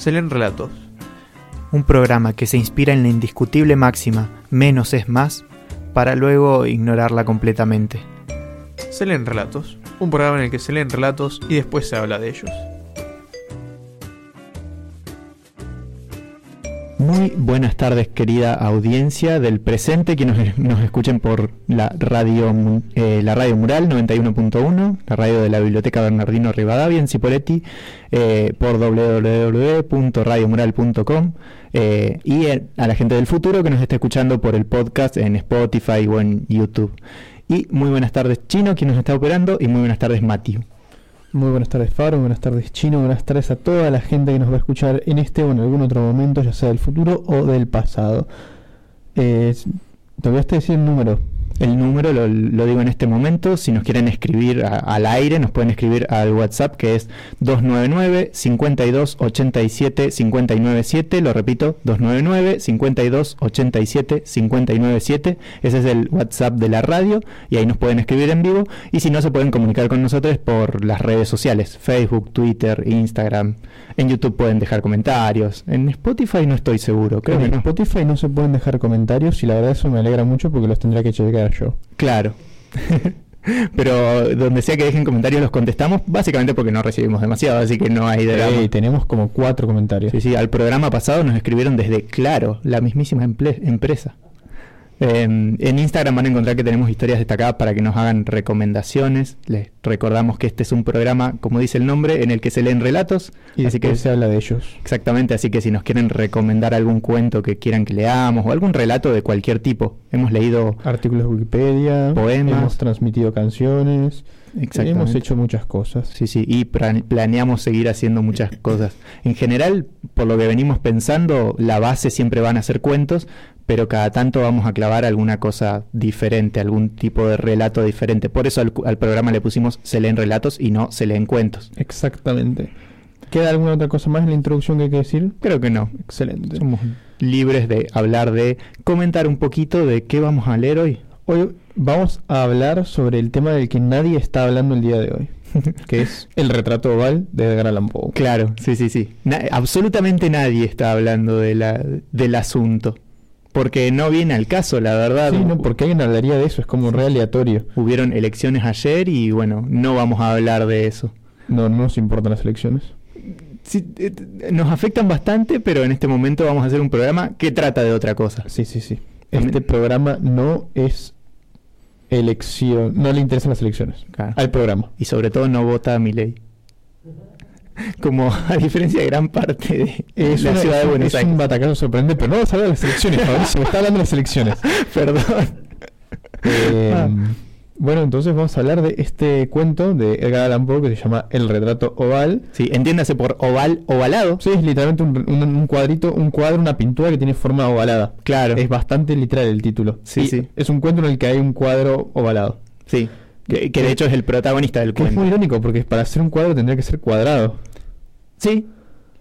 Se leen relatos. Un programa que se inspira en la indiscutible máxima menos es más para luego ignorarla completamente. Se leen relatos. Un programa en el que se leen relatos y después se habla de ellos. Buenas tardes, querida audiencia del presente, que nos, nos escuchen por la radio, eh, la radio Mural 91.1, la radio de la Biblioteca Bernardino Rivadavia en Cipoletti, eh, por www.radiomural.com eh, y a la gente del futuro que nos está escuchando por el podcast en Spotify o en YouTube. Y muy buenas tardes, Chino, quien nos está operando, y muy buenas tardes, Matthew. Muy buenas tardes Faro, buenas tardes Chino, buenas tardes a toda la gente que nos va a escuchar en este o en algún otro momento, ya sea del futuro o del pasado. Eh, te a decir el número. El número lo, digo en este momento. Si nos quieren escribir al aire, nos pueden escribir al WhatsApp que es 299 52 87 597. Lo repito, 299 52 87 597. Ese es el WhatsApp de la radio y ahí nos pueden escribir en vivo. Y si no, se pueden comunicar con nosotros por las redes sociales: Facebook, Twitter, Instagram. En YouTube pueden dejar comentarios. En Spotify no estoy seguro. Creo en Spotify no se pueden dejar comentarios y la verdad eso me alegra mucho porque los tendrá que checar yo. Claro. Pero donde sea que dejen comentarios los contestamos, básicamente porque no recibimos demasiado, así que no hay de tenemos como cuatro comentarios. Sí, sí, al programa pasado nos escribieron desde Claro, la mismísima empresa. Em, en Instagram van a encontrar que tenemos historias destacadas para que nos hagan recomendaciones. Les recordamos que este es un programa, como dice el nombre, en el que se leen relatos. Y así que se habla de ellos. Exactamente, así que si nos quieren recomendar algún cuento que quieran que leamos o algún relato de cualquier tipo. Hemos leído artículos de Wikipedia, poemas, hemos transmitido canciones. Hemos hecho muchas cosas. Sí, sí, y planeamos seguir haciendo muchas cosas. En general, por lo que venimos pensando, la base siempre van a ser cuentos, pero cada tanto vamos a clavar alguna cosa diferente, algún tipo de relato diferente. Por eso al, programa le pusimos se leen relatos y no se leen cuentos. Exactamente. ¿Queda alguna otra cosa más en la introducción que hay que decir? Creo que no. Excelente. Somos libres de hablar de, comentar un poquito de qué vamos a leer hoy. Hoy vamos a hablar sobre el tema del que nadie está hablando el día de hoy. que es el retrato oval de Edgar Allan Poe. Claro, sí, sí, sí. absolutamente nadie está hablando de la, del asunto porque no viene al caso, la verdad. Sí, no, porque alguien hablaría de eso, es como re aleatorio. Hubieron elecciones ayer y bueno, no vamos a hablar de eso. No, no nos importan las elecciones. Sí, eh, nos afectan bastante, pero en este momento vamos a hacer un programa que trata de otra cosa. Sí, sí, sí. Este programa no es elección, no le interesan las elecciones al programa. Y sobre todo no vota a mi ley como a diferencia de gran parte de la ciudad de Buenos Aires. Es un batacazo sorprendente, pero no vamos a hablar de las elecciones, se me está hablando de las elecciones. Perdón. Eh, ah. Bueno, entonces vamos a hablar de este cuento de Edgar Allan Poe que se llama El retrato oval. Sí, entiéndase por oval, ovalado. Sí, es literalmente un, cuadrito, un cuadro, una pintura que tiene forma ovalada. Claro. Es bastante literal el título. Sí, sí. Es un cuento en el que hay un cuadro ovalado. Sí. Que, de hecho es el protagonista del cuento. Es muy irónico porque para hacer un cuadro tendría que ser cuadrado. Sí,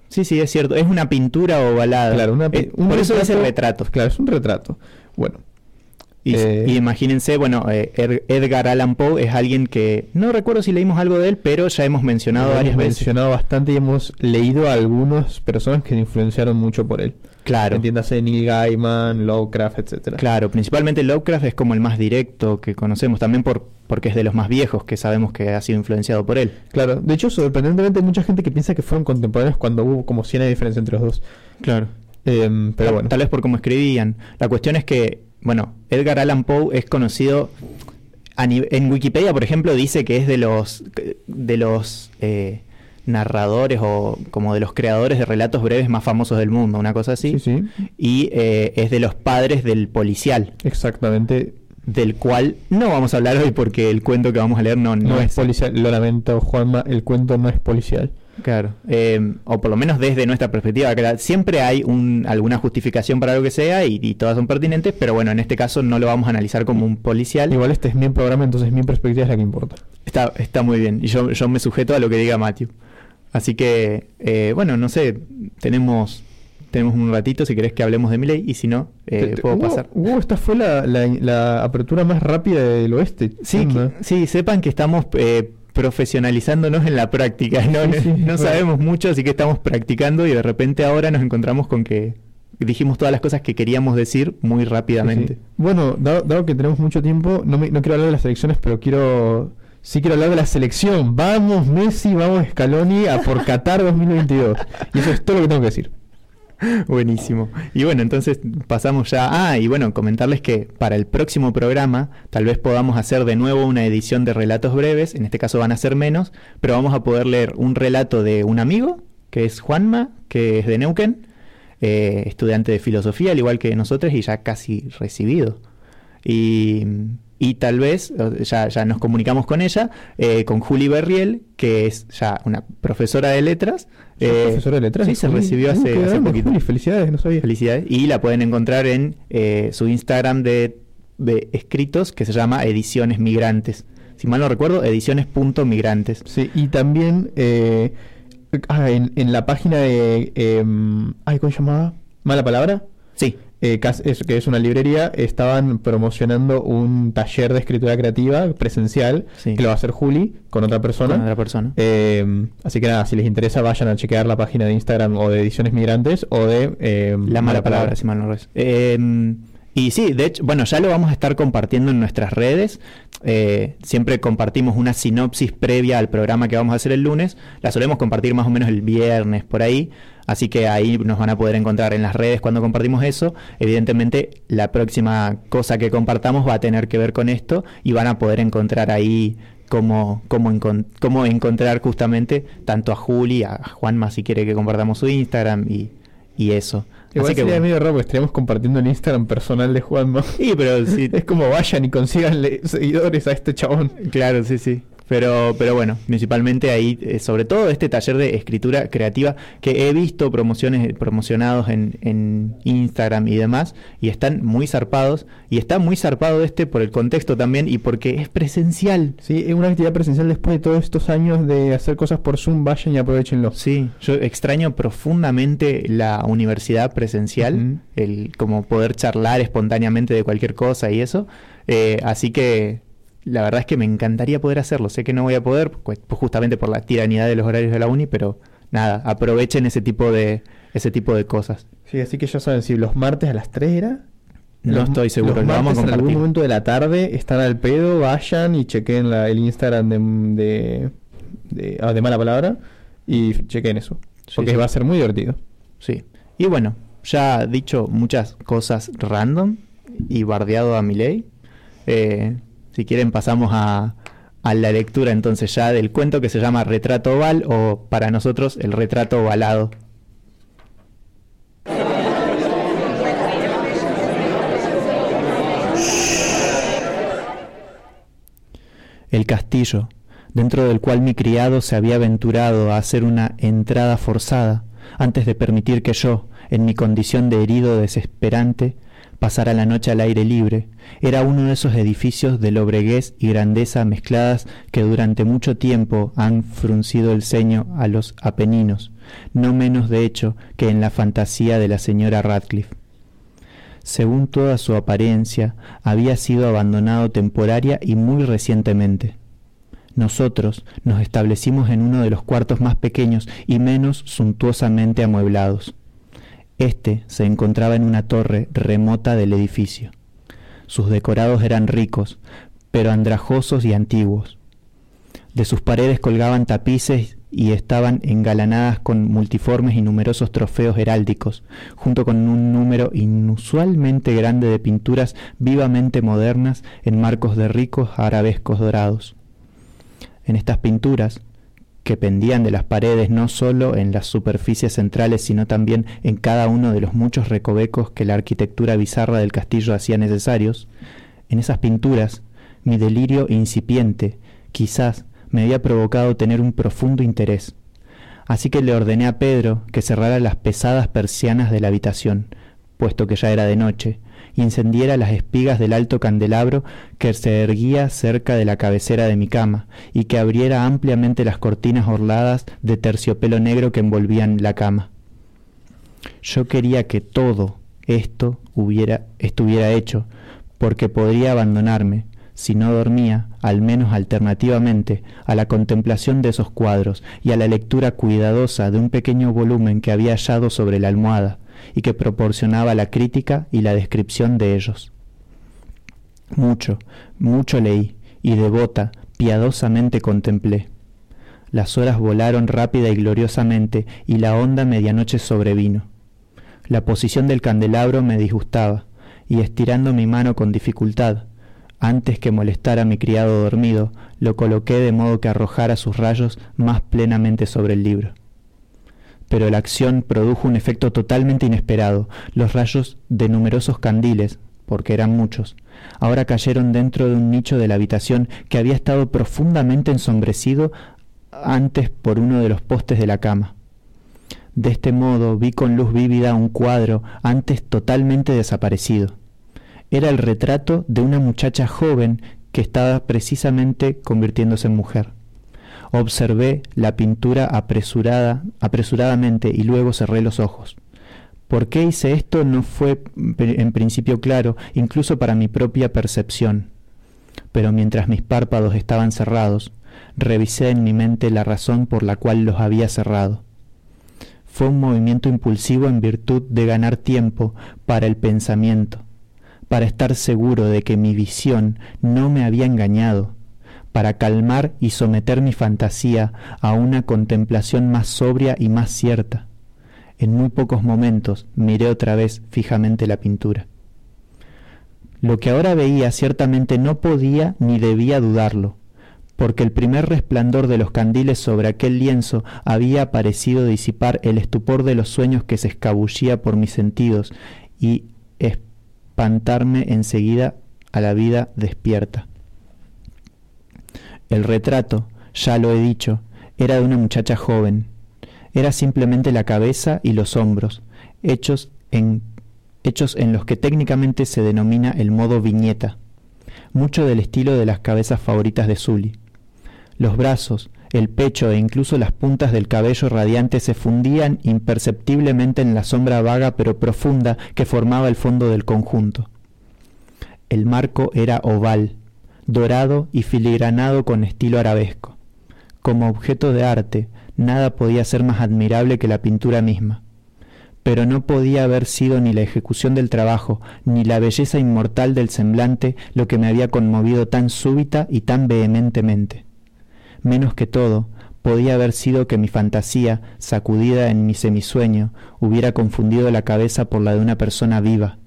sí, sí, es cierto. Es una pintura ovalada. Claro, una, eh, un por eso es el retrato. Claro, es un retrato. Bueno. Y, eh, imagínense, bueno, eh, Edgar Allan Poe es alguien que no recuerdo si leímos algo de él, pero ya hemos mencionado varias veces. Hemos mencionado bastante y hemos leído a algunas personas que influenciaron mucho por él. Claro. Entiéndase Neil Gaiman, Lovecraft, etcétera. Claro, principalmente Lovecraft es como el más directo que conocemos, también por porque es de los más viejos que sabemos que ha sido influenciado por él. Claro, de hecho, sorprendentemente hay mucha gente que piensa que fueron contemporáneos cuando hubo como 100 de diferencia entre los dos. Claro. Em, pero bueno. Tal vez por cómo escribían. La cuestión es que, bueno, Edgar Allan Poe es conocido en Wikipedia, por ejemplo, dice que es de los de los eh, narradores o como de los creadores de relatos breves más famosos del mundo, una cosa así. Sí, sí. Y eh, es de los padres del policial. Exactamente. Del cual no vamos a hablar hoy porque el cuento que vamos a leer no, no, es, policial. Lo lamento, Juanma, el cuento no es policial. Claro, eh, o por lo menos desde nuestra perspectiva, siempre hay un, alguna justificación para lo que sea y, todas son pertinentes, pero bueno, en este caso no lo vamos a analizar como un policial. Igual este es mi programa, entonces mi perspectiva es la que importa. Está, está muy bien, y yo, yo me sujeto a lo que diga Matthew. Así que, eh, bueno, no sé, tenemos tenemos un ratito si querés que hablemos de Miley y si no, eh, puedo pasar. esta fue la, la, apertura más rápida del oeste. Sí, sí sepan que estamos eh, profesionalizándonos en la práctica. No, no sabemos mucho, así que estamos practicando y de repente ahora nos encontramos con que dijimos todas las cosas que queríamos decir muy rápidamente. Bueno, dado, que tenemos mucho tiempo, no, no quiero hablar de las elecciones, pero quiero sí quiero hablar de la selección. Vamos Messi, vamos Scaloni a por Qatar 2022. Y eso es todo lo que tengo que decir. Buenísimo. Y bueno, entonces pasamos ya. Ah, y bueno, comentarles que para el próximo programa tal vez podamos hacer de nuevo una edición de relatos breves. En este caso van a ser menos, pero vamos a poder leer un relato de un amigo, que es Juanma, que es de Neuquén, eh, estudiante de filosofía, al igual que nosotros, y ya casi recibido. Y y tal vez, ya, ya nos comunicamos con ella, eh, con Julie Berriel, que es ya una profesora de letras. Eh, ¿Profesora de letras? Sí, se recibió hace, hace poquito. felicidades, no sabía. Felicidades. Y la pueden encontrar en eh, su Instagram de, de, escritos, que se llama Ediciones Migrantes. Si mal no recuerdo, ediciones.migrantes. Sí, y también eh, ah, en, en, la página de... Em, ay, ¿Cómo se llamaba? ¿Mala palabra? Sí eh, que es una librería, estaban promocionando un taller de escritura creativa presencial que lo va a hacer Juli con otra persona. otra persona. Eh, así que nada, si les interesa, vayan a chequear la página de Instagram o de Ediciones Migrantes o de eh, La Mala, Palabra, si mal no es. y sí, de hecho, bueno, ya lo vamos a estar compartiendo en nuestras redes. siempre compartimos una sinopsis previa al programa que vamos a hacer el lunes. La solemos compartir más o menos el viernes por ahí. Así que ahí nos van a poder encontrar en las redes cuando compartimos eso. Evidentemente, la próxima cosa que compartamos va a tener que ver con esto y van a poder encontrar ahí cómo, cómo, cómo encontrar justamente tanto a Juli, a Juanma si quiere que compartamos su Instagram y, y eso. Igual Así sería medio raro porque estaríamos compartiendo el Instagram personal de Juanma. Sí, pero sí. es como vayan y consigan seguidores a este chabón. Claro, sí, sí. Pero, pero bueno, principalmente ahí, eh, sobre todo este taller de escritura creativa que he visto promociones promocionados en, en, Instagram y demás, y están muy zarpados, y está muy zarpado este por el contexto también y porque es presencial. Sí, es una actividad presencial después de todos estos años de hacer cosas por Zoom, vayan y aprovechenlo. Sí, yo extraño profundamente la universidad presencial, el como poder charlar espontáneamente de cualquier cosa y eso. Eh, así que la verdad es que me encantaría poder hacerlo. Sé que no voy a poder, pues, justamente por la tiranidad de los horarios de la uni, pero nada, aprovechen ese tipo de, ese tipo de cosas. Sí, así que ya saben, si los martes a las 3 era. No estoy seguro, los vamos a en algún momento de la tarde están al pedo, vayan y chequen la, el Instagram de, de, ah, de, mala palabra y chequen eso. porque va a ser muy divertido. Sí. Y bueno, ya dicho muchas cosas random y bardeado a mi ley. Eh, si quieren pasamos a, la lectura entonces ya del cuento que se llama Retrato Oval o para nosotros el retrato ovalado. El castillo, dentro del cual mi criado se había aventurado a hacer una entrada forzada, antes de permitir que yo, en mi condición de herido desesperante, pasara la noche al aire libre. Era uno de esos edificios de lobreguez y grandeza mezcladas que durante mucho tiempo han fruncido el ceño a los Apeninos, no menos de hecho que en la fantasía de la señora Radcliffe. Según toda su apariencia, había sido abandonado temporaria y muy recientemente. Nosotros nos establecimos en uno de los cuartos más pequeños y menos suntuosamente amueblados. Este se encontraba en una torre remota del edificio. Sus decorados eran ricos, pero andrajosos y antiguos. De sus paredes colgaban tapices y estaban engalanadas con multiformes y numerosos trofeos heráldicos, junto con un número inusualmente grande de pinturas vivamente modernas en marcos de ricos arabescos dorados. En estas pinturas que pendían de las paredes no sólo en las superficies centrales, sino también en cada uno de los muchos recovecos que la arquitectura bizarra del castillo hacía necesarios, en esas pinturas mi delirio incipiente quizás me había provocado tener un profundo interés. Así que le ordené a Pedro que cerrara las pesadas persianas de la habitación, puesto que ya era de noche, y encendiera las espigas del alto candelabro que se erguía cerca de la cabecera de mi cama, y que abriera ampliamente las cortinas orladas de terciopelo negro que envolvían la cama. Yo quería que todo esto hubiera, estuviera hecho, porque podría abandonarme, si no dormía, al menos alternativamente, a la contemplación de esos cuadros y a la lectura cuidadosa de un pequeño volumen que había hallado sobre la almohada y que proporcionaba la crítica y la descripción de ellos. Mucho, mucho leí, y devota, piadosamente contemplé. Las horas volaron rápida y gloriosamente, y la honda medianoche sobrevino. La posición del candelabro me disgustaba, y estirando mi mano con dificultad, antes que molestar a mi criado dormido, lo coloqué de modo que arrojara sus rayos más plenamente sobre el libro. Pero la acción produjo un efecto totalmente inesperado. Los rayos de numerosos candiles, porque eran muchos, ahora cayeron dentro de un nicho de la habitación que había estado profundamente ensombrecido antes por uno de los postes de la cama. De este modo vi con luz vívida un cuadro antes totalmente desaparecido era el retrato de una muchacha joven que estaba precisamente convirtiéndose en mujer. Observé la pintura apresurada, apresuradamente y luego cerré los ojos. ¿Por qué hice esto? No fue en principio claro, incluso para mi propia percepción. Pero mientras mis párpados estaban cerrados, revisé en mi mente la razón por la cual los había cerrado. Fue un movimiento impulsivo en virtud de ganar tiempo para el pensamiento, para estar seguro de que mi visión no me había engañado, para calmar y someter mi fantasía a una contemplación más sobria y más cierta. En muy pocos momentos miré otra vez fijamente la pintura. Lo que ahora veía ciertamente no podía ni debía dudarlo, porque el primer resplandor de los candiles sobre aquel lienzo había parecido disipar el estupor de los sueños que se escabullía por mis sentidos y espantarme enseguida a la vida despierta. El retrato, ya lo he dicho, era de una muchacha joven. Era simplemente la cabeza y los hombros, hechos en, hechos en los que técnicamente se denomina el modo viñeta, mucho del estilo de las cabezas favoritas de Sully. Los brazos, el pecho e incluso las puntas del cabello radiante se fundían imperceptiblemente en la sombra vaga pero profunda que formaba el fondo del conjunto. El marco era oval, dorado y filigranado con estilo arabesco. Como objeto de arte, nada podía ser más admirable que la pintura misma. Pero no podía haber sido ni la ejecución del trabajo, ni la belleza inmortal del semblante lo que me había conmovido tan súbita y tan vehementemente menos que todo, podía haber sido que mi fantasía, sacudida en mi semisueño, hubiera confundido la cabeza por la de una persona viva.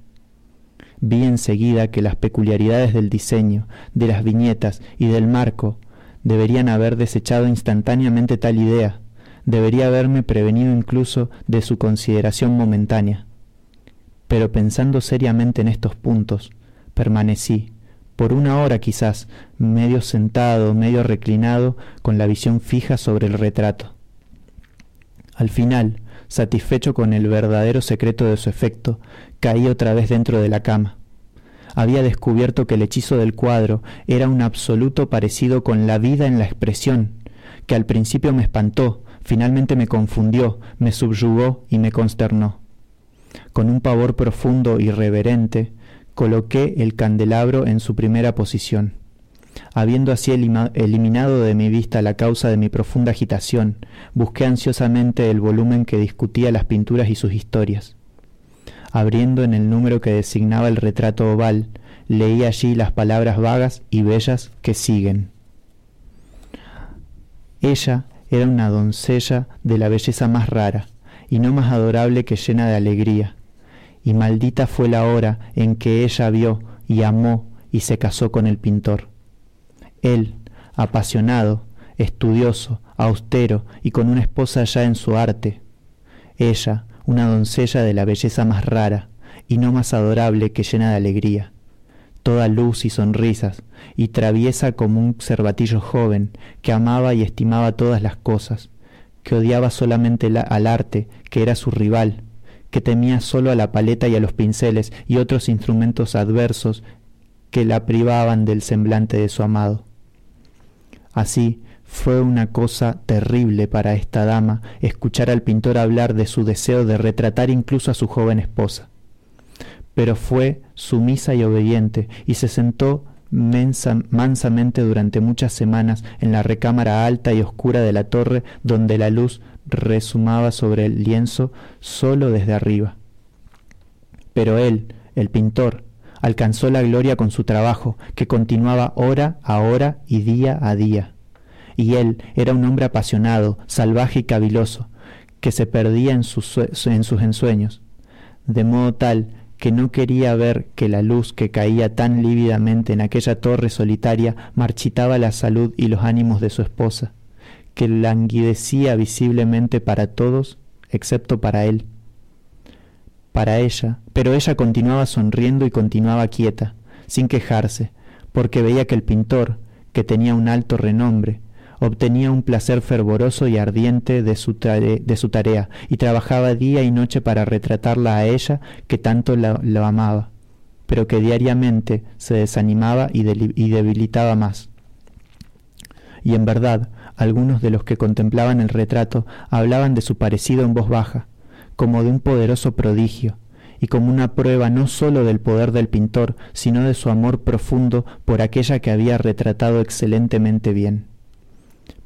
Vi enseguida que las peculiaridades del diseño, de las viñetas y del marco deberían haber desechado instantáneamente tal idea, debería haberme prevenido incluso de su consideración momentánea. Pero pensando seriamente en estos puntos, permanecí, por una hora quizás, medio sentado, medio reclinado, con la visión fija sobre el retrato. Al final, satisfecho con el verdadero secreto de su efecto, caí otra vez dentro de la cama. Había descubierto que el hechizo del cuadro era un absoluto parecido con la vida en la expresión, que al principio me espantó, finalmente me confundió, me subyugó y me consternó. Con un pavor profundo y reverente, coloqué el candelabro en su primera posición. Habiendo así eliminado de mi vista la causa de mi profunda agitación, busqué ansiosamente el volumen que discutía las pinturas y sus historias. Abriendo en el número que designaba el retrato oval, leí allí las palabras vagas y bellas que siguen. Ella era una doncella de la belleza más rara, y no más adorable que llena de alegría, y maldita fue la hora en que ella vio y amó y se casó con el pintor. Él, apasionado, estudioso, austero y con una esposa ya en su arte. Ella, una doncella de la belleza más rara y no más adorable que llena de alegría, toda luz y sonrisas, y traviesa como un cervatillo joven que amaba y estimaba todas las cosas, que odiaba solamente al arte, que era su rival, que temía solo a la paleta y a los pinceles y otros instrumentos adversos que la privaban del semblante de su amado. Así fue una cosa terrible para esta dama escuchar al pintor hablar de su deseo de retratar incluso a su joven esposa. Pero fue sumisa y obediente y se sentó mansamente durante muchas semanas en la recámara alta y oscura de la torre donde la luz resumaba sobre el lienzo solo desde arriba. Pero él, el pintor, alcanzó la gloria con su trabajo, que continuaba hora a hora y día a día. Y él era un hombre apasionado, salvaje y caviloso, que se perdía en sus, en sus ensueños, de modo tal que no quería ver que la luz que caía tan lívidamente en aquella torre solitaria marchitaba la salud y los ánimos de su esposa, que languidecía visiblemente para todos excepto para él. Para ella, pero ella continuaba sonriendo y continuaba quieta, sin quejarse, porque veía que el pintor, que tenía un alto renombre, obtenía un placer fervoroso y ardiente de su, de su tarea y trabajaba día y noche para retratarla a ella que tanto la, amaba, pero que diariamente se desanimaba y debilitaba más. Y en verdad, algunos de los que contemplaban el retrato hablaban de su parecido en voz baja, como de un poderoso prodigio, y como una prueba no sólo del poder del pintor, sino de su amor profundo por aquella que había retratado excelentemente bien.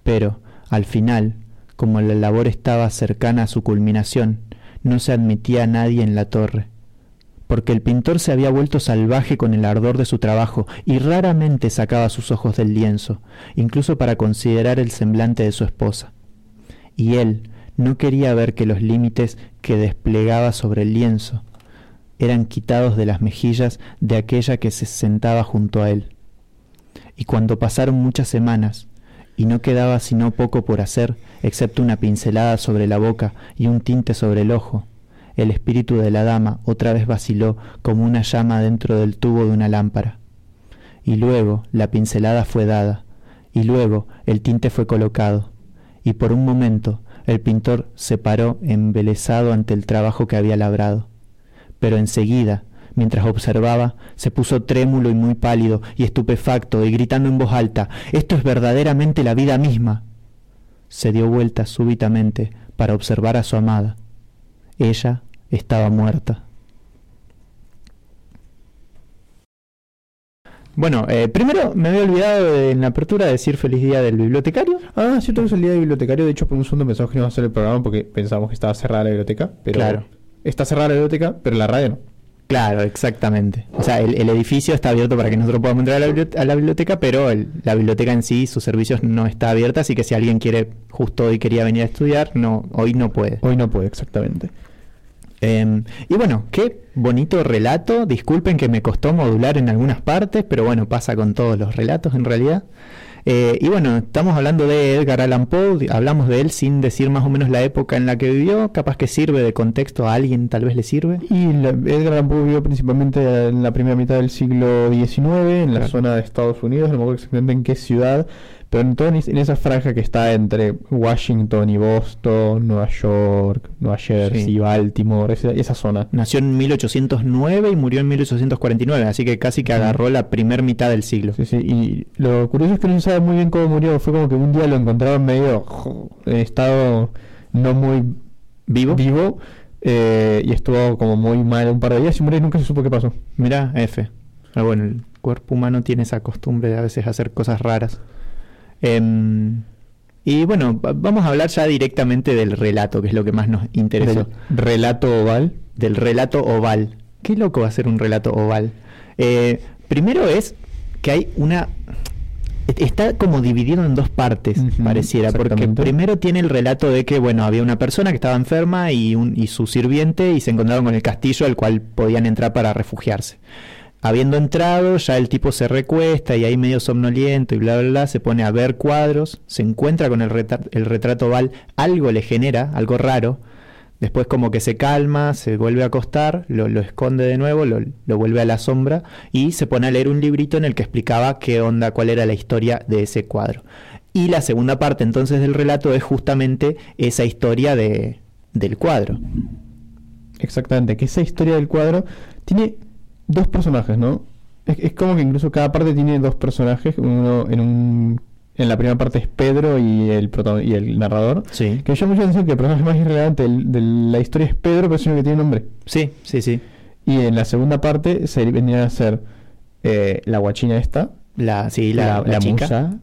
Pero, al final, como la labor estaba cercana a su culminación, no se admitía a nadie en la torre, porque el pintor se había vuelto salvaje con el ardor de su trabajo y raramente sacaba sus ojos del lienzo, incluso para considerar el semblante de su esposa. Y él no quería ver que los límites que desplegaba sobre el lienzo eran quitados de las mejillas de aquella que se sentaba junto a él. Y cuando pasaron muchas semanas, y no quedaba sino poco por hacer, excepto una pincelada sobre la boca y un tinte sobre el ojo. El espíritu de la dama otra vez vaciló como una llama dentro del tubo de una lámpara. Y luego la pincelada fue dada, y luego el tinte fue colocado, y por un momento el pintor se paró embelesado ante el trabajo que había labrado. Pero enseguida Mientras observaba, se puso trémulo y muy pálido y estupefacto y gritando en voz alta, Esto es verdaderamente la vida misma. Se dio vuelta súbitamente para observar a su amada. Ella estaba muerta. Bueno, eh, primero me había olvidado en la apertura de decir feliz día del bibliotecario. Ah, cierto que es el día del bibliotecario. De hecho, por un segundo pensamos que íbamos a hacer el programa porque pensábamos que estaba cerrada la biblioteca. Pero claro. Está cerrada la biblioteca, pero la radio no. Claro, exactamente. O sea, el, edificio está abierto para que nosotros podamos entrar a la biblioteca, pero la biblioteca en sí, sus servicios no está abierta, así que si alguien quiere, justo hoy quería venir a estudiar, no, hoy no puede. Hoy no puede, exactamente. Em, y bueno, qué bonito relato. Disculpen que me costó modular en algunas partes, pero bueno, pasa con todos los relatos en realidad. Eh, y bueno, estamos hablando de Edgar Allan Poe, hablamos de él sin decir más o menos la época en la que vivió, capaz que sirve de contexto a alguien, tal vez le sirve. Y Edgar Allan Poe vivió principalmente en la primera mitad del siglo XIX, en la zona de Estados Unidos, no me acuerdo exactamente en qué ciudad, pero en, en esa franja que está entre Washington y Boston, Nueva York, Nueva Jersey, Baltimore, esa, zona. Nació en 1809 y murió en 1849, así que casi que agarró la primer mitad del siglo. Sí, sí, y lo curioso es que no se sabe muy bien cómo murió, fue como que un día lo encontraron medio en estado no muy vivo. vivo eh, y estuvo como muy mal un par de días y murió y nunca se supo qué pasó. Mira, F. Pero bueno, el cuerpo humano tiene esa costumbre de a veces hacer cosas raras. Em, y bueno, vamos a hablar ya directamente del relato, que es lo que más nos interesó. relato oval? Del relato oval. Qué loco va a ser un relato oval. Eh, primero es que hay una... Está como dividido en dos partes, pareciera, porque primero tiene el relato de que, bueno, había una persona que estaba enferma y, un, y su sirviente y se encontraron con el castillo al cual podían entrar para refugiarse. Habiendo entrado, ya el tipo se recuesta y ahí medio somnoliento y bla, bla, bla, se pone a ver cuadros, se encuentra con el, el retrato Val, algo le genera, algo raro, después como que se calma, se vuelve a acostar, lo, esconde de nuevo, lo, lo, vuelve a la sombra y se pone a leer un librito en el que explicaba qué onda, cuál era la historia de ese cuadro. Y la segunda parte entonces del relato es justamente esa historia de, del cuadro. Exactamente, que esa historia del cuadro tiene dos personajes, ¿no? Es, como que incluso cada parte tiene dos personajes. Uno en un en la primera parte es Pedro y el y el narrador. Sí. Que llama mucha atención que el personaje más irrelevante de la historia es Pedro, pero es el que tiene nombre. Sí, sí, sí. Y en la segunda parte se venía a ser eh, la guachina esta, la, sí, la, la, musa,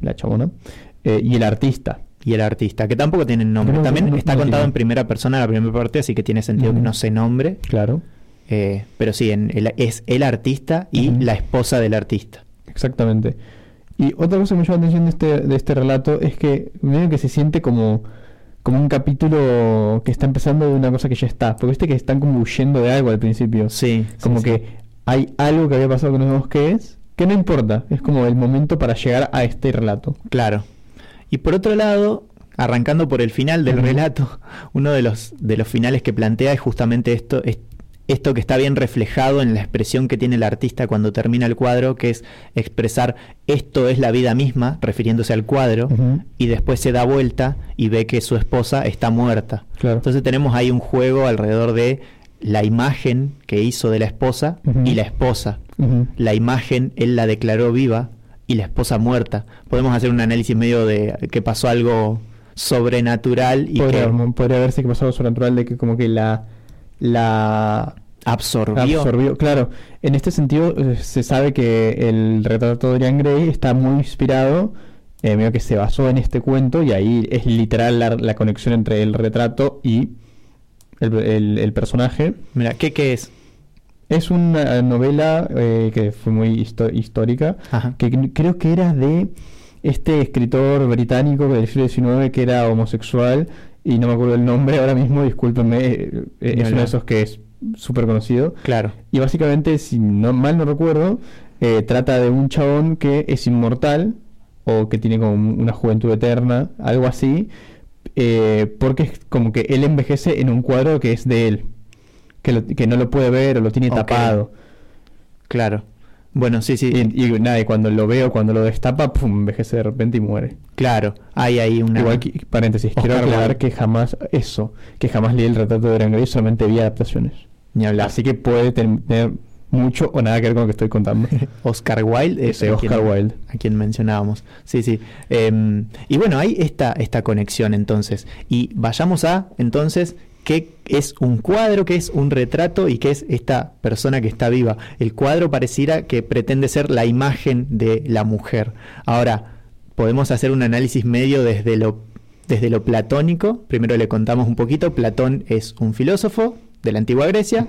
la chabona, eh, y el artista. Y el artista, que tampoco tiene nombre. También está contado en primera persona la primera parte, así que tiene sentido que no se nombre. Claro. Eh, pero sí, en es el artista y la esposa del artista. Exactamente. Y otra cosa que me llama la atención de este, de este relato es que medio que se siente como, como un capítulo que está empezando de una cosa que ya está. Porque viste que están como huyendo de algo al principio. Sí. Como que hay algo que había pasado que no sabemos qué es, que no importa. Es como el momento para llegar a este relato. Claro. Y por otro lado, arrancando por el final del relato, uno de los, de los finales que plantea es justamente esto, esto que está bien reflejado en la expresión que tiene el artista cuando termina el cuadro, que es expresar esto es la vida misma, refiriéndose al cuadro, y después se da vuelta y ve que su esposa está muerta. Entonces tenemos ahí un juego alrededor de la imagen que hizo de la esposa y la esposa. La imagen él la declaró viva y la esposa muerta. Podemos hacer un análisis medio de que pasó algo sobrenatural y podría, que podría verse que pasó algo sobrenatural de que como que la la absorbió. absorbió. Claro, en este sentido eh, se sabe que el retrato de Dorian Gray está muy inspirado, eh, que se basó en este cuento y ahí es literal la, conexión entre el retrato y el, personaje. Mira, ¿qué, ¿qué es? Es una novela eh, que fue muy histórica, que creo que era de este escritor británico del siglo XIX que era homosexual y no me acuerdo el nombre ahora mismo, discúlpenme, eh, eh, es uno de esos que es súper conocido. Claro. Y básicamente, si no, mal no recuerdo, trata de un chabón que es inmortal o que tiene como una juventud eterna, algo así, porque es como que él envejece en un cuadro que es de él que, no lo puede ver o lo tiene tapado. Claro. Bueno, sí, sí. Y, nada, y cuando lo veo, cuando lo destapa, pum, envejece de repente y muere. Claro, hay ahí una. Igual que, paréntesis, quiero aclarar que jamás, eso, que jamás leí el retrato de Grey, solamente vi adaptaciones. Ni hablar. Así que puede tener mucho o nada que ver con lo que estoy contando. Oscar Wilde es Oscar Wilde. A quien mencionábamos. Sí, sí. Em, y bueno, hay esta, esta conexión entonces. Y vayamos a, entonces, qué es un cuadro, qué es un retrato y qué es esta persona que está viva. El cuadro pareciera que pretende ser la imagen de la mujer. Ahora, podemos hacer un análisis medio desde lo, desde lo platónico. Primero le contamos un poquito. Platón es un filósofo de la antigua Grecia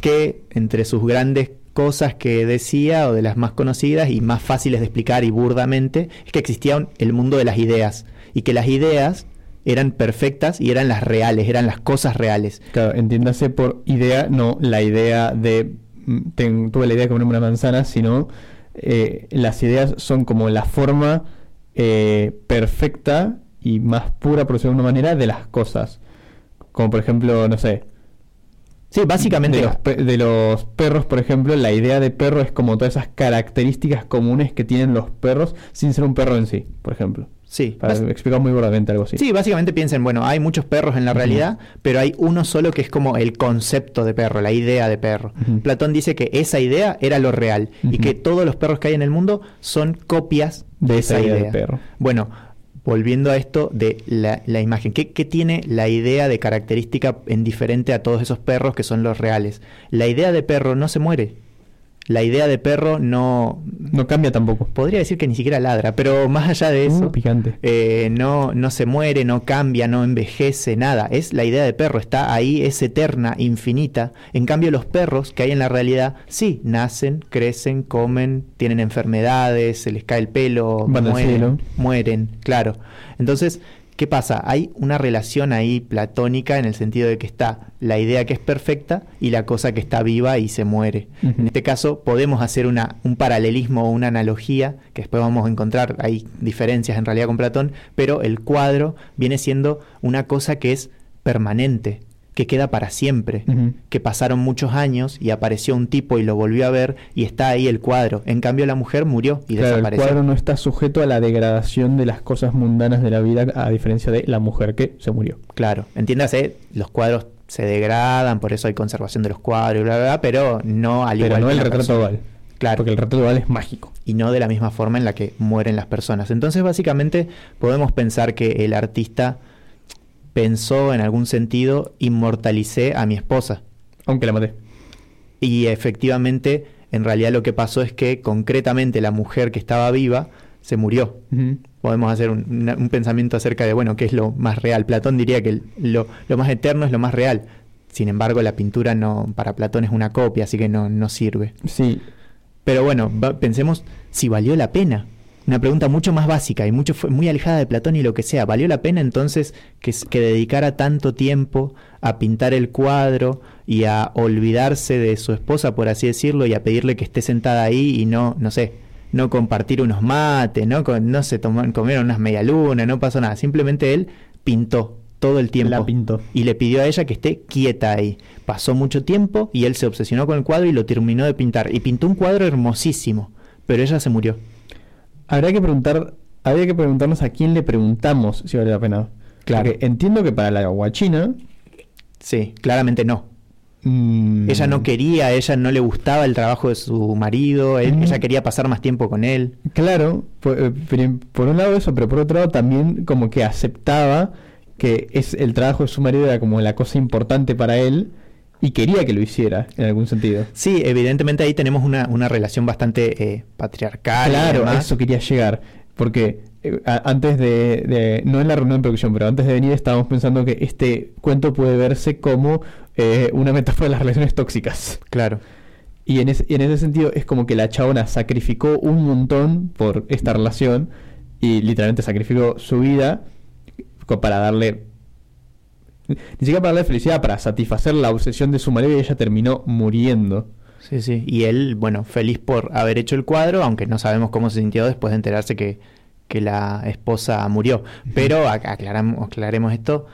que entre sus grandes cosas que decía, o de las más conocidas y más fáciles de explicar y burdamente, es que existía el mundo de las ideas y que las ideas eran perfectas y eran las reales, eran las cosas reales. Claro, entiéndase por idea, no la idea de mm, tuve la idea de comerme una manzana, sino eh, las ideas son como la forma eh, perfecta y más pura, por decirlo de una manera, de las cosas. Como por ejemplo, no sé. Sí, básicamente. De los, de los perros, por ejemplo, la idea de perro es como todas esas características comunes que tienen los perros sin ser un perro en sí, por ejemplo. Sí. Para explicar muy brevemente algo así. Sí, básicamente piensen, bueno, hay muchos perros en la realidad, pero hay uno solo que es como el concepto de perro, la idea de perro. Platón dice que esa idea era lo real y que todos los perros que hay en el mundo son copias de, esa, idea. De perro. Bueno, volviendo a esto de la, la imagen, ¿Qué, ¿qué, tiene la idea de característica en diferente a todos esos perros que son los reales? La idea de perro no se muere la idea de perro no... No cambia tampoco. Podría decir que ni siquiera ladra, pero más allá de eso... Uh, picante. Eh, no, no se muere, no cambia, no envejece, nada. Es la idea de perro, está ahí, es eterna, infinita. En cambio los perros que hay en la realidad, sí, nacen, crecen, comen, tienen enfermedades, se les cae el pelo, mueren, mueren, claro. Entonces ¿Qué pasa? Hay una relación ahí platónica en el sentido de que está la idea que es perfecta y la cosa que está viva y se muere. En este caso podemos hacer una, un paralelismo o una analogía, que después vamos a encontrar, hay diferencias en realidad con Platón, pero el cuadro viene siendo una cosa que es permanente, que queda para siempre, que pasaron muchos años y apareció un tipo y lo volvió a ver y está ahí el cuadro. En cambio la mujer murió y desapareció. El cuadro no está sujeto a la degradación de las cosas mundanas de la vida a diferencia de la mujer que se murió. Claro, entiéndase, los cuadros se degradan, por eso hay conservación de los cuadros, bla, bla, bla pero no al Pero no el retrato oval. Claro. Porque el retrato oval es mágico. Y no de la misma forma en la que mueren las personas. Entonces, básicamente, podemos pensar que el artista pensó en algún sentido, inmortalicé a mi esposa. Aunque la maté. Y efectivamente en realidad lo que pasó es que concretamente la mujer que estaba viva se murió. Podemos hacer un, pensamiento acerca de, bueno, ¿qué es lo más real? Platón diría que lo, más eterno es lo más real. Sin embargo, la pintura no para Platón es una copia, así que no, no sirve. Sí. Pero bueno, pensemos si valió la pena. Una pregunta mucho más básica y mucho, muy alejada de Platón y lo que sea. ¿Valió la pena entonces que, que dedicara tanto tiempo a pintar el cuadro y a olvidarse de su esposa, por así decirlo, y a pedirle que esté sentada ahí y no, no sé, no compartir unos mates, no, no se tomar, comer unas medialunas, no pasó nada. Simplemente él pintó todo el tiempo. La pintó. Y le pidió a ella que esté quieta ahí. Pasó mucho tiempo y él se obsesionó con el cuadro y lo terminó de pintar. Y pintó un cuadro hermosísimo, pero ella se murió. Habría que preguntar, habría que preguntarnos a quién le preguntamos si vale la pena. Claro. entiendo que para la guachina. Sí, claramente no. Mm. Ella no quería, ella no le gustaba el trabajo de su marido, ella quería pasar más tiempo con él. Claro, eh, por, un lado eso, pero por otro lado también como que aceptaba que es el trabajo de su marido era como la cosa importante para él y quería que lo hiciera en algún sentido. Sí, evidentemente ahí tenemos una, una relación bastante eh, patriarcal. Claro, a eso quería llegar. Porque eh, antes de, no en la reunión de producción, pero antes de venir estábamos pensando que este cuento puede verse como eh, una metáfora de las relaciones tóxicas. Claro. Y en, en ese sentido es como que la chabona sacrificó un montón por esta relación y literalmente sacrificó su vida para darle ni siquiera para darle felicidad, para satisfacer la obsesión de su marido y ella terminó muriendo. Sí, sí. Y él, bueno, feliz por haber hecho el cuadro, aunque no sabemos cómo se sintió después de enterarse que, que la esposa murió. Pero aclaramos, aclaremos esto,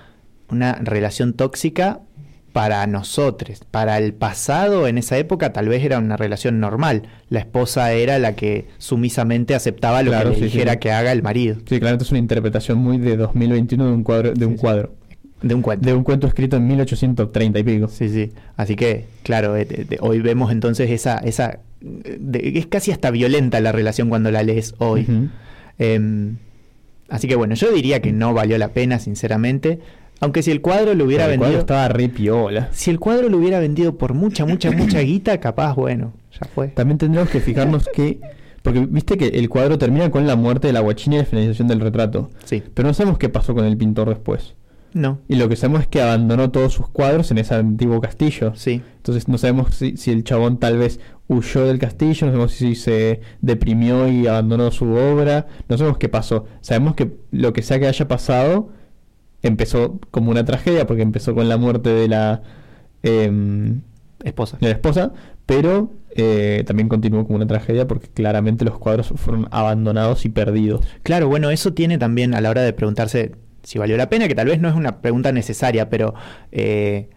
una relación tóxica para nosotros, para el pasado en esa época tal vez era una relación normal. La esposa era la que sumisamente aceptaba lo que le dijera que haga el marido. Sí, claro, esto es una interpretación muy de 2021 de un cuadro. De un cuadro. De un cuento. De un cuento escrito en 1830 y pico. Sí, sí. Así que, claro, eh, hoy vemos entonces esa... esa es casi hasta violenta la relación cuando la lees hoy. Em, así que bueno, yo diría que no valió la pena, sinceramente. Aunque si el cuadro lo hubiera vendido. estaba re piola. Si el cuadro lo hubiera vendido por mucha, mucha, mucha guita, capaz, bueno, ya fue. También tendríamos que fijarnos que. Porque viste que el cuadro termina con la muerte de la guachina y la finalización del retrato. Sí. Pero no sabemos qué pasó con el pintor después. No. Y lo que sabemos es que abandonó todos sus cuadros en ese antiguo castillo. Sí. Entonces no sabemos si, si, el chabón tal vez huyó del castillo, no sabemos si se deprimió y abandonó su obra, no sabemos qué pasó. Sabemos que lo que sea que haya pasado empezó como una tragedia porque empezó con la muerte de la em, esposa. De la esposa, pero eh, también continuó como una tragedia porque claramente los cuadros fueron abandonados y perdidos. Claro, bueno, eso tiene también a la hora de preguntarse si valió la pena, que tal vez no es una pregunta necesaria, pero eh,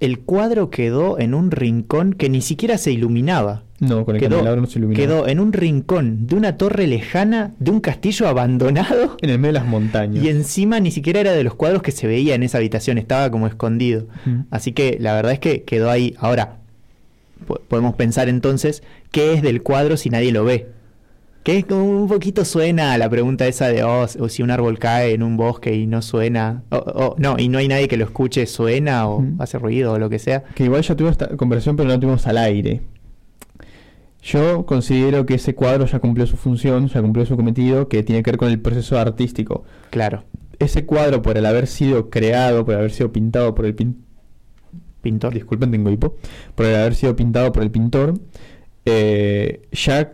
el cuadro quedó en un rincón que ni siquiera se iluminaba. No, con el quedó, no se iluminaba. Quedó en un rincón de una torre lejana, de un castillo abandonado. En el medio de las montañas. Y encima ni siquiera era de los cuadros que se veía en esa habitación, estaba como escondido. Así que la verdad es que quedó ahí. Ahora, podemos pensar entonces qué es del cuadro si nadie lo ve. Que es como un poquito suena a la pregunta esa de, oh, o si un árbol cae en un bosque y no suena, o, no, y no hay nadie que lo escuche, suena o hace ruido o lo que sea. Que igual ya tuvimos esta conversación, pero no tuvimos al aire. Yo considero que ese cuadro ya cumplió su función, ya cumplió su cometido, que tiene que ver con el proceso artístico. Claro. Ese cuadro, por el haber sido creado, por haber sido pintado por el pintor, disculpen, tengo hipo, por el haber sido pintado por el pintor, eh, ya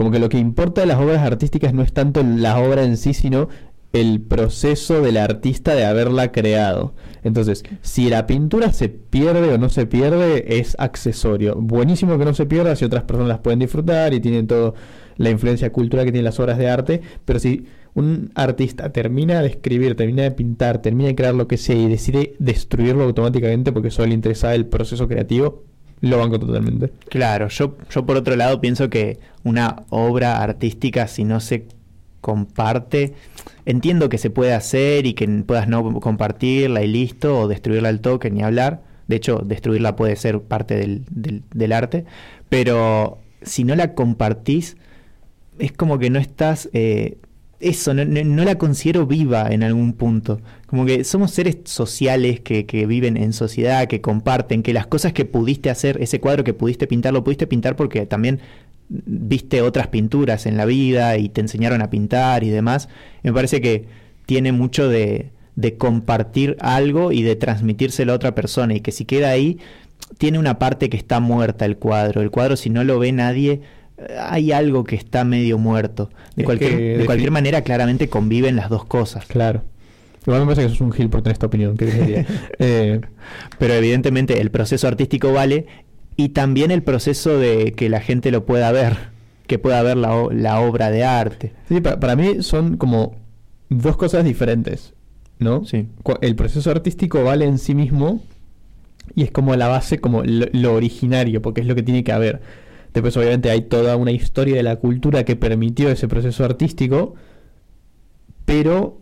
como que lo que importa de las obras artísticas no es tanto la obra en sí, sino el proceso del artista de haberla creado. Entonces, si la pintura se pierde o no se pierde, es accesorio. Buenísimo que no se pierda si otras personas las pueden disfrutar y tienen toda la influencia cultural que tienen las obras de arte, pero si un artista termina de escribir, termina de pintar, termina de crear lo que sea y decide destruirlo automáticamente porque solo le interesa el proceso creativo, lo banco totalmente. Claro, yo, yo por otro lado pienso que una obra artística, si no se comparte, entiendo que se puede hacer y que puedas no compartirla y listo, o destruirla al toque, ni hablar. De hecho, destruirla puede ser parte del, del, arte, pero si no la compartís, es como que no estás eh, eso, no, la considero viva en algún punto. Como que somos seres sociales que, que, viven en sociedad, que comparten, que las cosas que pudiste hacer, ese cuadro que pudiste pintar, lo pudiste pintar porque también viste otras pinturas en la vida y te enseñaron a pintar y demás. Me parece que tiene mucho de, de compartir algo y de transmitírselo a otra persona y que si queda ahí, tiene una parte que está muerta el cuadro. El cuadro si no lo ve nadie hay algo que está medio muerto. De, cualquier, de cualquier manera, claramente conviven las dos cosas. Claro. Igual me parece que es un gil por tener esta opinión. eh, pero evidentemente el proceso artístico vale y también el proceso de que la gente lo pueda ver, que pueda ver la, la obra de arte. Sí, para, mí son como dos cosas diferentes, ¿no? Sí. El proceso artístico vale en sí mismo y es como la base, como lo originario, porque es lo que tiene que haber Después obviamente hay toda una historia de la cultura que permitió ese proceso artístico, pero...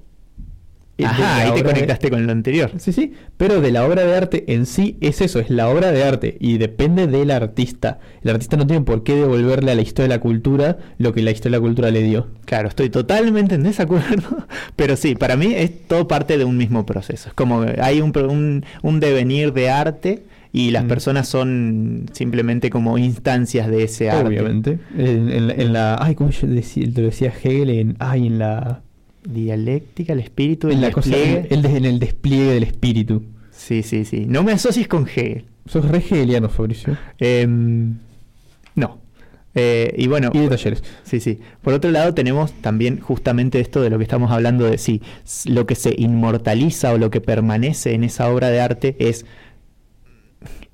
Ajá, ahí te conectaste con lo anterior. Sí, sí, pero de la obra de arte en sí es eso, es la obra de arte y depende del artista. El artista no tiene por qué devolverle a la historia de la cultura lo que la historia de la cultura le dio. Claro, estoy totalmente en desacuerdo, pero sí, para mí es todo parte de un mismo proceso. Es como hay un, un, un devenir de arte y las mm. personas son simplemente como instancias de ese arte. Obviamente. En, la, ay, ¿cómo yo decía, lo decía Hegel? En, ay, en la dialéctica, el espíritu, en la despliegue. Cosa, en el despliegue del espíritu. Sí, sí, sí. No me asocies con Hegel. ¿Sos re hegeliano, Fabricio? Em, no. Eh, y bueno. Y de talleres. Sí, sí. Por otro lado, tenemos también justamente esto de lo que estamos hablando de si lo que se inmortaliza o lo que permanece en esa obra de arte es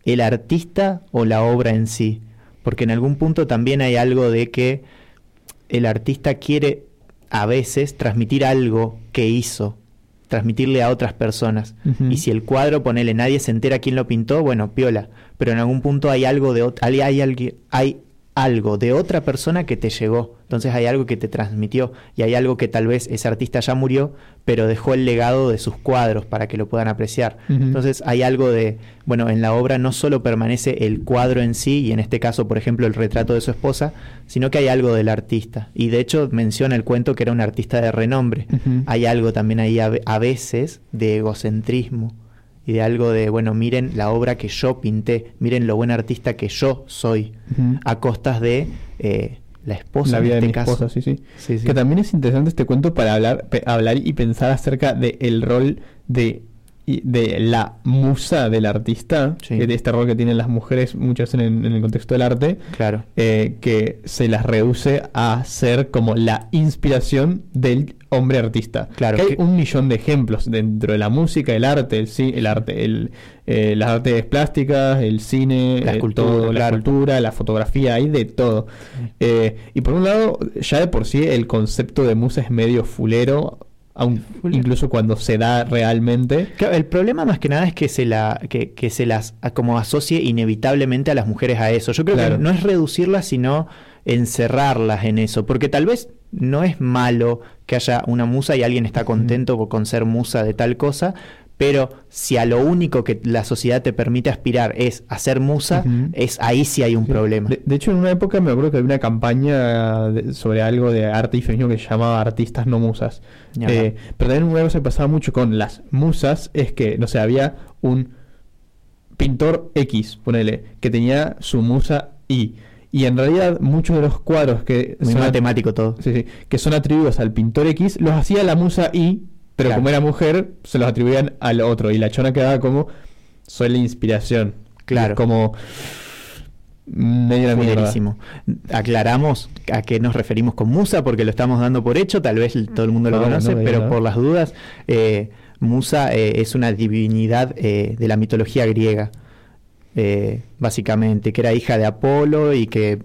el artista o la obra en sí. Porque en algún punto también hay algo de que el artista quiere a veces transmitir algo que hizo, transmitirle a otras personas. Y si el cuadro, ponele, nadie se entera quién lo pintó, bueno, piola. Pero en algún punto hay algo de hay, hay, hay algo de otra persona que te llegó. Entonces hay algo que te transmitió y hay algo que tal vez ese artista ya murió, pero dejó el legado de sus cuadros para que lo puedan apreciar. Entonces hay algo de, bueno, en la obra no solo permanece el cuadro en sí, y en este caso, por ejemplo, el retrato de su esposa, sino que hay algo del artista. Y de hecho menciona el cuento que era un artista de renombre. Hay algo también ahí a veces de egocentrismo y de algo de, bueno, miren la obra que yo pinté, miren lo buen artista que yo soy, a costas de eh, la esposa. La vida de este mi esposa, sí, sí, Que también es interesante este cuento para hablar, hablar y pensar acerca del rol de de la musa del artista, de este rol que tienen las mujeres muchas en, en el contexto del arte, claro. Eh, que se las reduce a ser como la inspiración del hombre artista. Claro, que hay un millón de ejemplos dentro de la música, el arte, el, el arte, el, eh, las artes plásticas, el cine, la, cultura, la cultura, la fotografía, hay de todo. Eh, y por un lado, ya de por sí el concepto de musa es medio fulero incluso cuando se da realmente. el problema más que nada es que se la que, que se las como asocie inevitablemente a las mujeres a eso. Yo creo que no es reducirlas, sino encerrarlas en eso, porque tal vez no es malo que haya una musa y alguien está contento con ser musa de tal cosa, pero si a lo único que la sociedad te permite aspirar es hacer musa, es ahí sí hay un problema. De, hecho, en una época me acuerdo que había una campaña sobre algo de arte y feminismo que se llamaba Artistas no musas. Eh, pero también una cosa que pasaba mucho con las musas es que, no sé, había un pintor X, ponele, que tenía su musa Y. Y en realidad muchos de los cuadros que son matemático todo. que son atribuidos al pintor X los hacía la musa Y pero como era mujer, se los atribuían al otro. Y la chona quedaba como, soy la inspiración. Claro. Como medio Buenísimo. Aclaramos a qué nos referimos con Musa, porque lo estamos dando por hecho, tal vez todo el mundo lo conoce, pero por las dudas, eh, Musa eh, es una divinidad eh, de la mitología griega, básicamente, que era hija de Apolo y que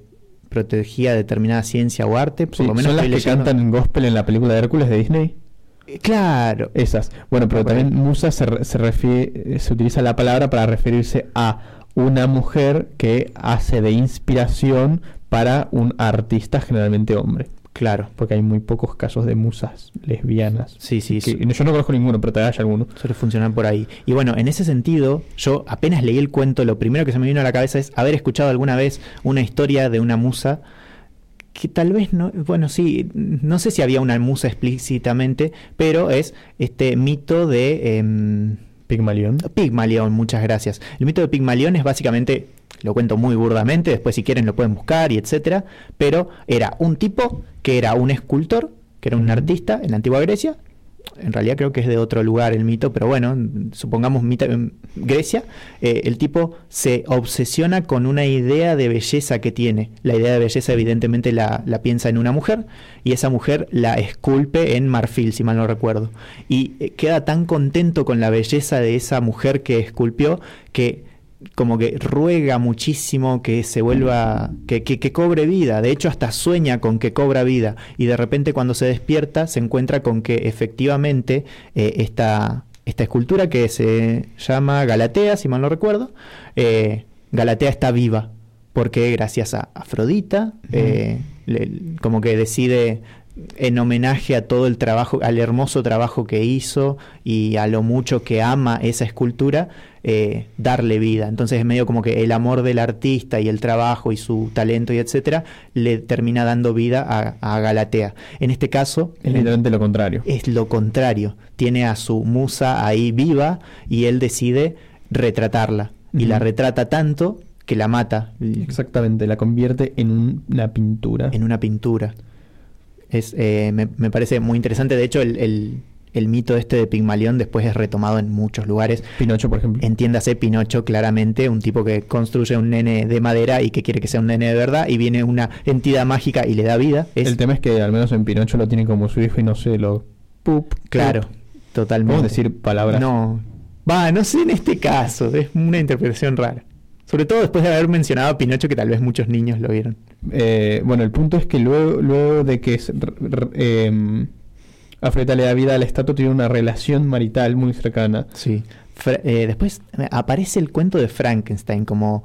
protegía determinada ciencia o arte. Por lo menos ¿Son las que cantan en gospel en la película de Hércules de Disney? Claro. Esas. Bueno, pero también musa se, se, refiere, se utiliza la palabra para referirse a una mujer que hace de inspiración para un artista, generalmente hombre. Claro. Porque hay muy pocos casos de musas lesbianas. Sí, sí. yo no conozco ninguno, pero te hay alguno. Suele funcionar por ahí. Y bueno, en ese sentido, yo apenas leí el cuento, lo primero que se me vino a la cabeza es haber escuchado alguna vez una historia de una musa que tal vez no, bueno, sí, no sé si había una musa explícitamente, pero es este mito de... Eh, Pigmalión. Pigmalión, muchas gracias. El mito de Pigmalión es básicamente, lo cuento muy burdamente, después si quieren lo pueden buscar y etcétera, pero era un tipo que era un escultor, que era un artista en la antigua Grecia, en realidad creo que es de otro lugar el mito, pero bueno, supongamos Grecia, eh, el tipo se obsesiona con una idea de belleza que tiene. La idea de belleza evidentemente la, piensa en una mujer y esa mujer la esculpe en marfil, si mal no recuerdo. Y eh, queda tan contento con la belleza de esa mujer que esculpió que como que ruega muchísimo que se vuelva, que, que, cobre vida. De hecho, hasta sueña con que cobra vida. Y de repente cuando se despierta se encuentra con que efectivamente eh, esta, esta escultura que se llama Galatea, si mal no recuerdo, eh, Galatea está viva. Porque gracias a Afrodita, eh, como que decide en homenaje a todo el trabajo, al hermoso trabajo que hizo y a lo mucho que ama esa escultura, eh, darle vida. Entonces es medio como que el amor del artista y el trabajo y su talento y etcétera le termina dando vida a, Galatea. En este caso... Es literalmente lo contrario. Es lo contrario. Tiene a su musa ahí viva y él decide retratarla. Y la retrata tanto que la mata. Exactamente, la convierte en una pintura. En una pintura. Es, eh, me, parece muy interesante. De hecho, el, el, mito este de Pigmalión después es retomado en muchos lugares. Pinocho, por ejemplo. Entiéndase Pinocho claramente, un tipo que construye un nene de madera y que quiere que sea un nene de verdad y viene una entidad mágica y le da vida. El tema es que al menos en Pinocho lo tiene como su hijo y no sé, lo... Pup, claro, totalmente. ¿Podemos decir palabras? No. Va, no sé en este caso, es una interpretación rara. Sobre todo después de haber mencionado a Pinocho, que tal vez muchos niños lo vieron. Eh, bueno, el punto es que luego, luego de que eh, le da vida al estatua, tiene una relación marital muy cercana. Sí. Eh, después aparece el cuento de Frankenstein como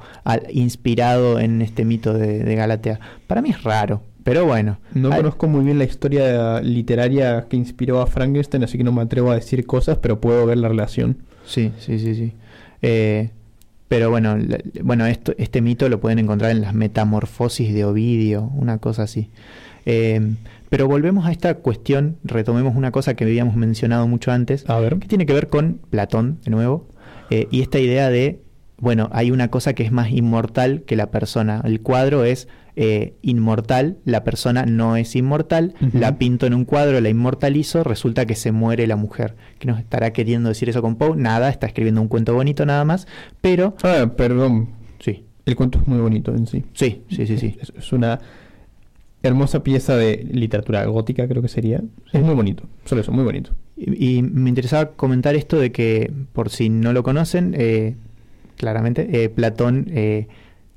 inspirado en este mito de, Galatea. Para mí es raro, pero bueno. No conozco muy bien la historia literaria que inspiró a Frankenstein, así que no me atrevo a decir cosas, pero puedo ver la relación. Sí, sí, sí, sí. Eh, pero bueno, bueno esto, este mito lo pueden encontrar en las metamorfosis de Ovidio, una cosa así. Eh, pero volvemos a esta cuestión, retomemos una cosa que habíamos mencionado mucho antes, a ver. que tiene que ver con Platón, de nuevo, eh, y esta idea de, bueno, hay una cosa que es más inmortal que la persona. El cuadro es eh, inmortal, la persona no es inmortal, la pinto en un cuadro, la inmortalizo, resulta que se muere la mujer. ¿Qué nos estará queriendo decir eso con Poe? Nada, está escribiendo un cuento bonito nada más, pero... Ah, perdón. Sí. El cuento es muy bonito en sí. Sí, sí, sí, sí. Es, una hermosa pieza de literatura gótica, creo que sería. Es muy bonito, solo eso, muy bonito. Y, me interesaba comentar esto de que, por si no lo conocen, eh, claramente, eh, Platón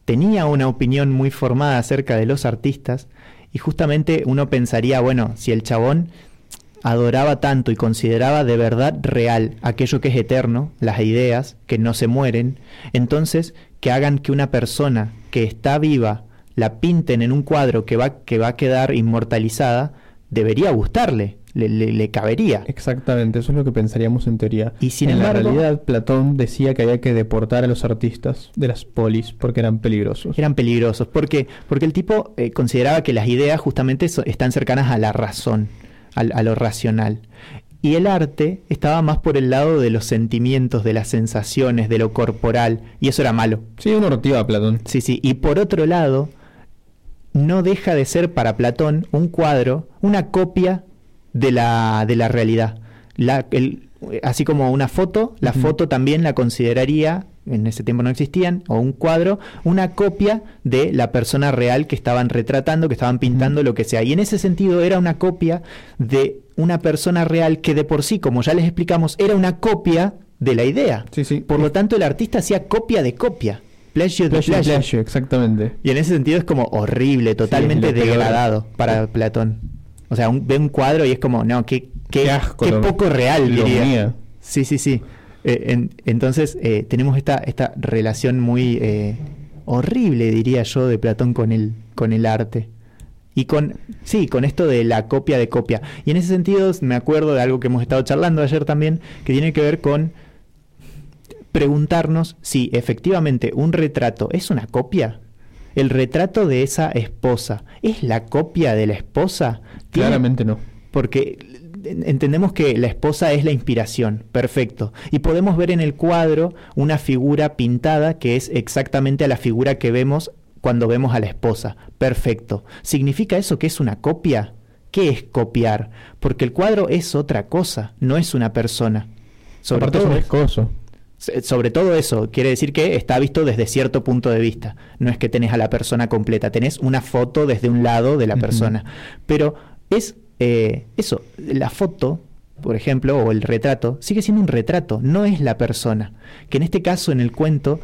tenía una opinión muy formada acerca de los artistas y justamente uno pensaría, bueno, si el chabón adoraba tanto y consideraba de verdad real aquello que es eterno, las ideas que no se mueren, entonces que hagan que una persona que está viva la pinten en un cuadro que va, que va a quedar inmortalizada, debería gustarle le, cabería. Exactamente, eso es lo que pensaríamos en teoría. Y sin en la realidad, Platón decía que había que deportar a los artistas de las polis porque eran peligrosos. Eran peligrosos, porque, porque el tipo eh, consideraba que las ideas justamente están cercanas a la razón, a, lo racional. Y el arte estaba más por el lado de los sentimientos, de las sensaciones, de lo corporal, y eso era malo. Sí, uno a Platón. Sí, sí. Y por otro lado, no deja de ser para Platón un cuadro, una copia de la, de la realidad. La, el, así como una foto, la foto también la consideraría, en ese tiempo no existían, o un cuadro, una copia de la persona real que estaban retratando, que estaban pintando, lo que sea. Y en ese sentido era una copia de una persona real que de por sí, como ya les explicamos, era una copia de la idea. Sí, sí. Por lo tanto, el artista hacía copia de copia. Pleasure de pleasure. exactamente. Y en ese sentido es como horrible, totalmente degradado para Platón. O sea, ve un cuadro y es como, no, qué, qué, qué poco real, diría. Sí, sí, sí. Eh, entonces eh, tenemos esta, esta relación muy eh, horrible, diría yo, de Platón con el, con el arte. Y con, sí, con esto de la copia de copia. Y en ese sentido me acuerdo de algo que hemos estado charlando ayer también, que tiene que ver con preguntarnos si efectivamente un retrato es una copia el retrato de esa esposa, ¿es la copia de la esposa? Claramente no. Porque entendemos que la esposa es la inspiración, perfecto. Y podemos ver en el cuadro una figura pintada que es exactamente la figura que vemos cuando vemos a la esposa, perfecto. ¿Significa eso que es una copia? ¿Qué es copiar? Porque el cuadro es otra cosa, no es una persona. Sobre todo es. Sobre todo eso, quiere decir que está visto desde cierto punto de vista. No es que tenés a la persona completa, tenés una foto desde un lado de la persona. Pero es eh, eso, la foto, por ejemplo, o el retrato, sigue siendo un retrato, no es la persona. Que en este caso, en el cuento,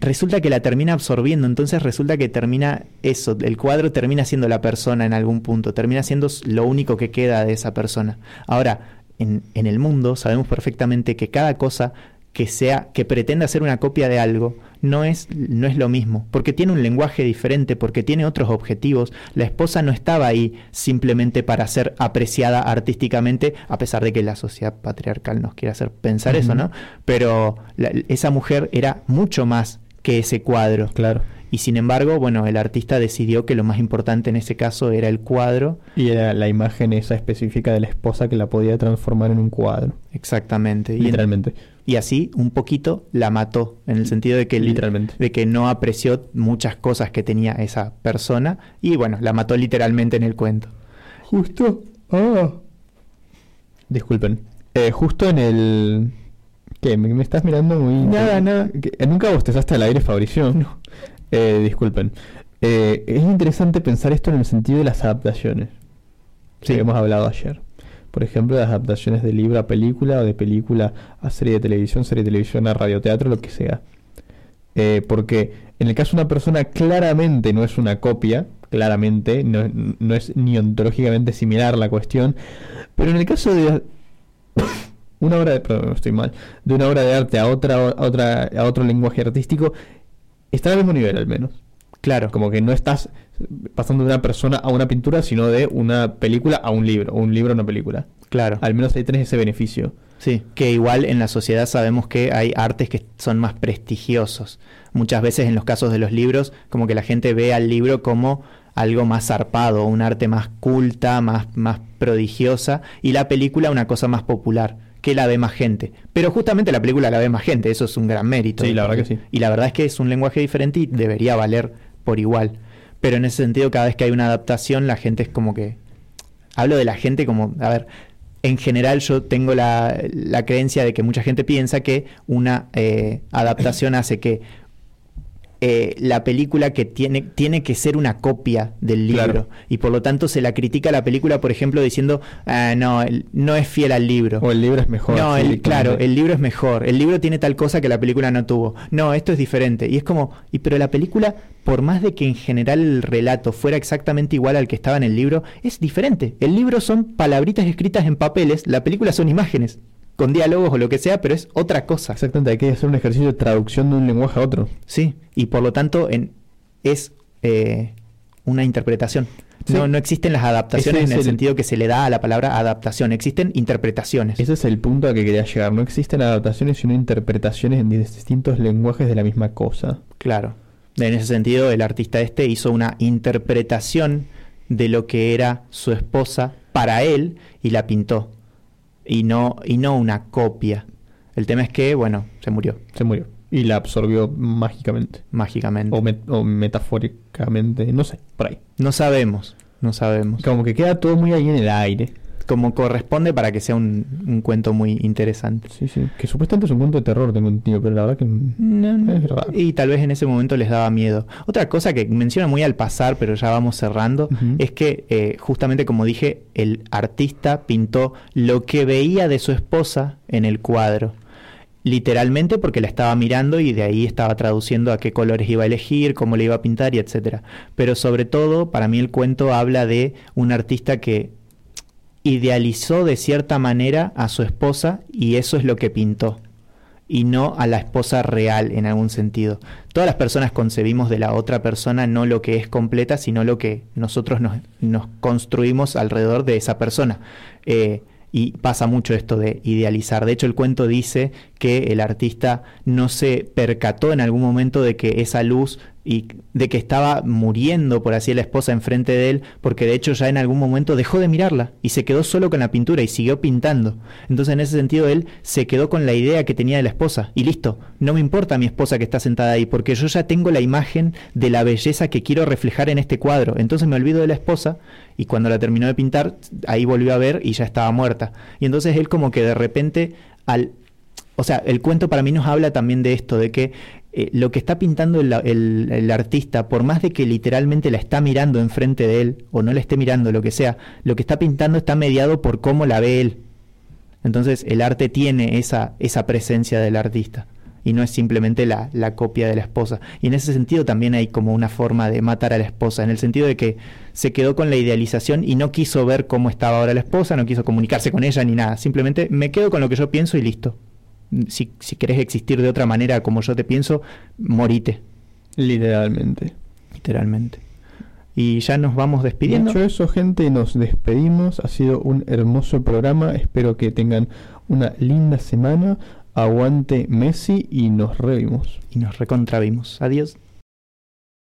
resulta que la termina absorbiendo, entonces resulta que termina eso, el cuadro termina siendo la persona en algún punto, termina siendo lo único que queda de esa persona. Ahora, en, en el mundo sabemos perfectamente que cada cosa que sea que pretenda ser una copia de algo no es no es lo mismo porque tiene un lenguaje diferente porque tiene otros objetivos la esposa no estaba ahí simplemente para ser apreciada artísticamente a pesar de que la sociedad patriarcal nos quiere hacer pensar eso no pero esa mujer era mucho más que ese cuadro claro y sin embargo, bueno, el artista decidió que lo más importante en ese caso era el cuadro. Y era la imagen esa específica de la esposa que la podía transformar en un cuadro. Exactamente. Literalmente. Y, así un poquito la mató, en el sentido de que, literalmente. de que no apreció muchas cosas que tenía esa persona. Y bueno, la mató literalmente en el cuento. Justo. Ah. Disculpen. Eh, justo en el... ¿Qué? ¿Me, estás mirando muy... Nada, nada. ¿Nunca bostezaste al aire, Fabricio? No. Eh, disculpen. Eh, es interesante pensar esto en el sentido de las adaptaciones. Sí. Que hemos hablado ayer. Por ejemplo, las adaptaciones de libro a película o de película a serie de televisión, serie de televisión a radioteatro, lo que sea. Eh, porque en el caso de una persona claramente no es una copia, claramente no, no es ni ontológicamente similar la cuestión, pero en el caso de una obra de, perdón, estoy mal, de una obra de arte a otra, a otra a otro lenguaje artístico está al mismo nivel al menos. Claro. Como que no estás pasando de una persona a una pintura, sino de una película a un libro, o un libro a una película. Claro. Al menos ahí tenés ese beneficio. Sí, que igual en la sociedad sabemos que hay artes que son más prestigiosos. Muchas veces en los casos de los libros, como que la gente ve al libro como algo más zarpado, un arte más culta, más, más prodigiosa, y la película una cosa más popular que la ve más gente. Pero justamente la película la ve más gente, eso es un gran mérito. Sí, la verdad que sí. Y la verdad es que es un lenguaje diferente y debería valer por igual. Pero en ese sentido, cada vez que hay una adaptación, la gente es como que... Hablo de la gente como, a ver, en general yo tengo la, la creencia de que mucha gente piensa que una eh, adaptación hace que eh, la película que tiene, tiene que ser una copia del libro. Y por lo tanto se la critica a la película, por ejemplo, diciendo, ah, no, no es fiel al libro. O el libro es mejor. No, claro, el libro es mejor. El libro tiene tal cosa que la película no tuvo. No, esto es diferente. Y es como, y pero la película, por más de que en general el relato fuera exactamente igual al que estaba en el libro, es diferente. El libro son palabritas escritas en papeles, la película son imágenes con diálogos o lo que sea, pero es otra cosa. Exactamente, hay que hacer un ejercicio de traducción de un lenguaje a otro. Sí, y por lo tanto en, es eh, una interpretación. No, no existen las adaptaciones en el, sentido que se le da a la palabra adaptación, existen interpretaciones. Ese es el punto a que quería llegar. No existen adaptaciones, sino interpretaciones en distintos lenguajes de la misma cosa. Claro. En ese sentido, el artista este hizo una interpretación de lo que era su esposa para él y la pintó y no, y no una copia. El tema es que, bueno, se murió. Se murió. Y la absorbió mágicamente. Mágicamente. O, metafóricamente, no sé, por ahí. No sabemos, no sabemos. Como que queda todo muy ahí en el aire como corresponde para que sea un, cuento muy interesante. Sí, sí. Que supuestamente es un cuento de terror, tengo entendido, pero la verdad que no, es verdad. Y tal vez en ese momento les daba miedo. Otra cosa que menciona muy al pasar, pero ya vamos cerrando, es que eh, justamente como dije, el artista pintó lo que veía de su esposa en el cuadro literalmente porque la estaba mirando y de ahí estaba traduciendo a qué colores iba a elegir, cómo le iba a pintar y etcétera. Pero sobre todo, para mí el cuento habla de un artista que idealizó de cierta manera a su esposa y eso es lo que pintó y no a la esposa real en algún sentido. Todas las personas concebimos de la otra persona no lo que es completa, sino lo que nosotros nos, construimos alrededor de esa persona. Eh, y pasa mucho esto de idealizar. De hecho, el cuento dice que el artista no se percató en algún momento de que esa luz y de que estaba muriendo, por así la esposa enfrente de él, porque de hecho ya en algún momento dejó de mirarla y se quedó solo con la pintura y siguió pintando. Entonces en ese sentido él se quedó con la idea que tenía de la esposa y listo, no me importa mi esposa que está sentada ahí, porque yo ya tengo la imagen de la belleza que quiero reflejar en este cuadro. Entonces me olvido de la esposa y cuando la terminó de pintar, ahí volvió a ver y ya estaba muerta. Y entonces él como que de repente al o sea, el cuento para mí nos habla también de esto, de que eh, lo que está pintando el, artista, por más de que literalmente la está mirando enfrente de él, o no la esté mirando, lo que sea, lo que está pintando está mediado por cómo la ve él. Entonces el arte tiene esa, esa presencia del artista y no es simplemente la, la, copia de la esposa. Y en ese sentido también hay como una forma de matar a la esposa, en el sentido de que se quedó con la idealización y no quiso ver cómo estaba ahora la esposa, no quiso comunicarse con ella ni nada, simplemente me quedo con lo que yo pienso y listo si, si querés existir de otra manera como yo te pienso, morite. Literalmente. Literalmente. Y ya nos vamos despidiendo. Dicho eso, gente, nos despedimos. Ha sido un hermoso programa. Espero que tengan una linda semana. Aguante Messi y nos revimos. Y nos recontravimos. Adiós.